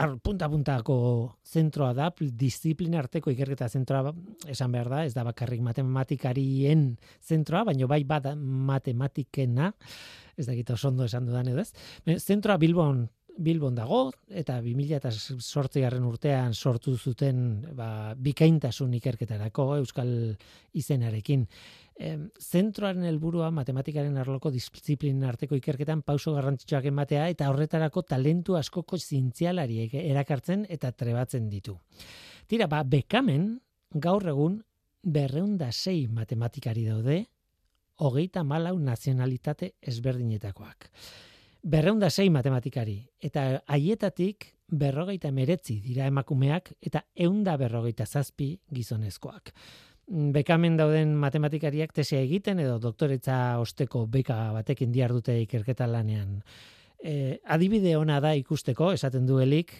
ar, punta puntako zentroa da, disiplina arteko ikerketa zentroa esan behar da, ez da bakarrik matematikarien zentroa, baino bai bada matematikena, ez da gita osondo esan dudan edo ez. Zentroa Bilbon Bilbon dago, eta 2008 garren urtean sortu zuten ba, bikaintasun ikerketarako Euskal izenarekin zentroaren helburua matematikaren arloko disiplinen arteko ikerketan pauso garrantzitsuak ematea eta horretarako talentu askoko zintzialari erakartzen eta trebatzen ditu. Tira, ba, bekamen gaur egun berreunda sei matematikari daude, hogeita malau nazionalitate ezberdinetakoak. Berreunda sei matematikari, eta haietatik berrogeita meretzi dira emakumeak eta eunda berrogeita zazpi gizonezkoak bekamen dauden matematikariak tesia egiten edo doktoretza osteko beka batekin diar dute ikerketa lanean. E, adibide ona da ikusteko, esaten duelik,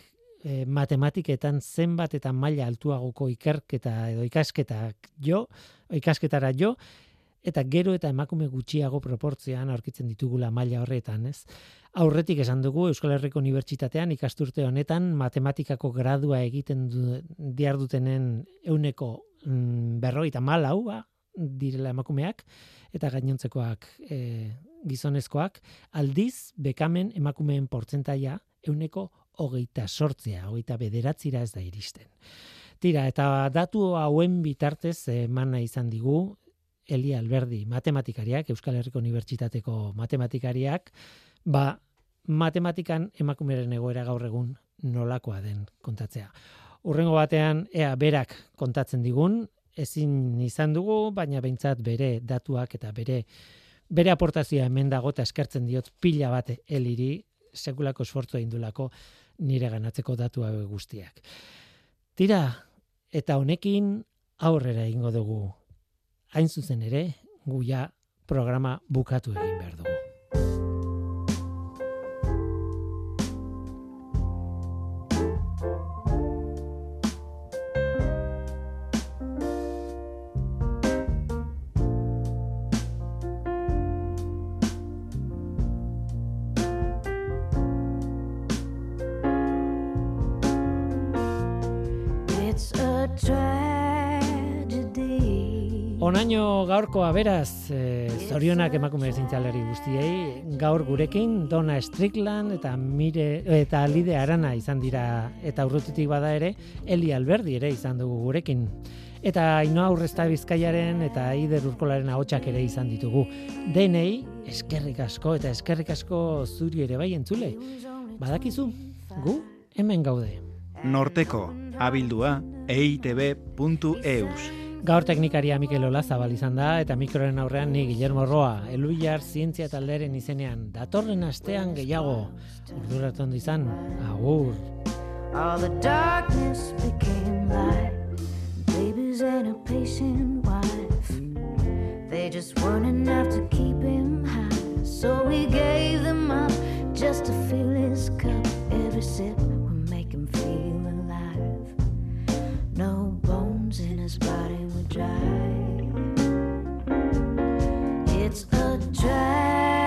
e, matematiketan zenbat eta maila altuagoko ikerketa edo ikasketak jo, ikasketara jo, eta gero eta emakume gutxiago proportzioan aurkitzen ditugula maila horretan, ez? Aurretik esan dugu Euskal Herriko Unibertsitatean ikasturte honetan matematikako gradua egiten du, diar dutenen euneko mm, berroita malau ba, direla emakumeak eta gainontzekoak e, gizonezkoak aldiz bekamen emakumeen portzentaia euneko hogeita sortzea, hogeita bederatzira ez da iristen. Tira, eta datu hauen bitartez emana izan digu Eli Alberdi, matematikariak, Euskal Herriko Unibertsitateko matematikariak, ba, matematikan emakumeren egoera gaur egun nolakoa den kontatzea. Urrengo batean, ea berak kontatzen digun, ezin izan dugu, baina behintzat bere datuak eta bere bere aportazioa hemen dago eta eskertzen diot pila bate eliri sekulako esfortzua indulako nire ganatzeko datua guztiak. Tira, eta honekin aurrera ingo dugu hain zuzen ere, guia programa bukatu egin behar dugu. Onaino gaurkoa beraz, e, zorionak emakume zintxalari guztiei, gaur gurekin Dona Strickland eta Mire eta Lide Arana izan dira eta urrutitik bada ere, Eli Alberdi ere izan dugu gurekin. Eta Ainoa Aurrezta Bizkaiaren eta Ider Urkolaren ahotsak ere izan ditugu. Denei eskerrik asko eta eskerrik asko zuri ere bai entzule. Badakizu, gu hemen gaude. Norteko abildua eitb.eus Gaur teknikaria Mikel Ola zabal izan da eta mikroren aurrean ni Guillermo Roa, Eluiar zientzia talderen izenean datorren astean gehiago. Orduratu ondo izan. Agur. All the darkness became light. Babies and a patient wife. They just weren't enough to keep him high. So we gave them up just to fill his cup. Every sip bones in his body It's a tragedy.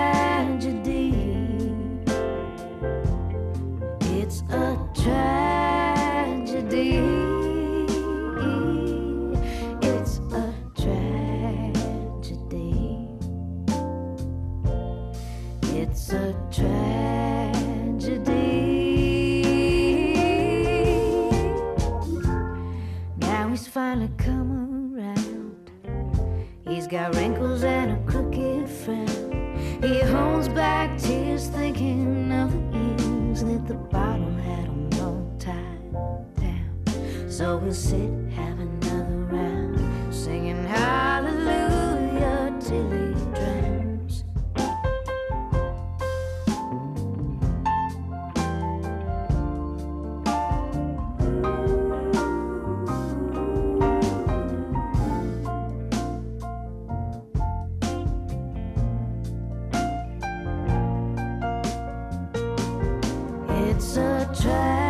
got wrinkles and a crooked frown. He holds back tears, thinking of the years that the bottle had him all tied down. So we'll sit, have another round, singing hallelujah till It's a trap.